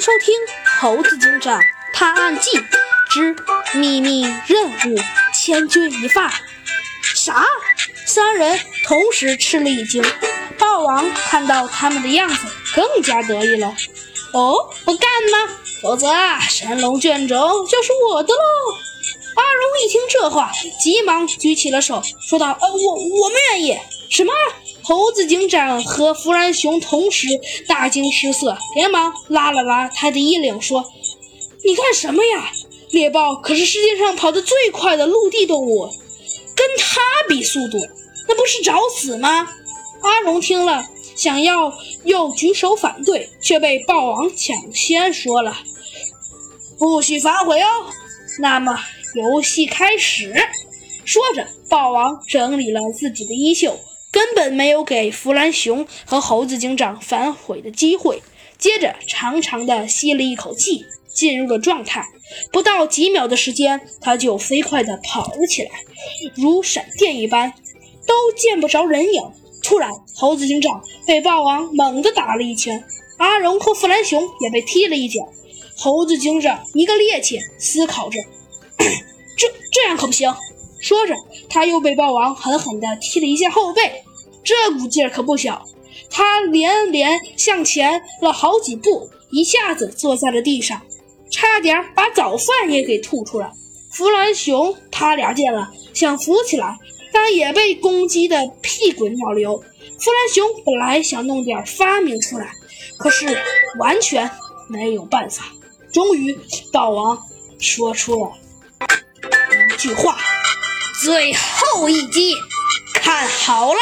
收听《猴子警长探案记之秘密任务：千钧一发》。啥？三人同时吃了一惊。豹王看到他们的样子，更加得意了。哦，不干吗？否则神龙卷轴就是我的喽！阿荣一听这话，急忙举起了手，说道：“呃，我我们愿意。”什么？猴子警长和弗兰熊同时大惊失色，连忙拉了拉他的衣领，说：“你干什么呀？猎豹可是世界上跑得最快的陆地动物，跟它比速度，那不是找死吗？”阿荣听了，想要又举手反对，却被豹王抢先说了：“不许反悔哦。”那么游戏开始。说着，豹王整理了自己的衣袖。根本没有给弗兰熊和猴子警长反悔的机会。接着，长长的吸了一口气，进入了状态。不到几秒的时间，他就飞快地跑了起来，如闪电一般，都见不着人影。突然，猴子警长被霸王猛地打了一拳，阿荣和弗兰熊也被踢了一脚。猴子警长一个趔趄，思考着：这这样可不行。说着，他又被豹王狠狠地踢了一下后背，这股劲儿可不小。他连连向前了好几步，一下子坐在了地上，差点把早饭也给吐出来。弗兰熊他俩见了，想扶起来，但也被攻击得屁滚尿流。弗兰熊本来想弄点发明出来，可是完全没有办法。终于，豹王说出了一句话。最后一击，看好了。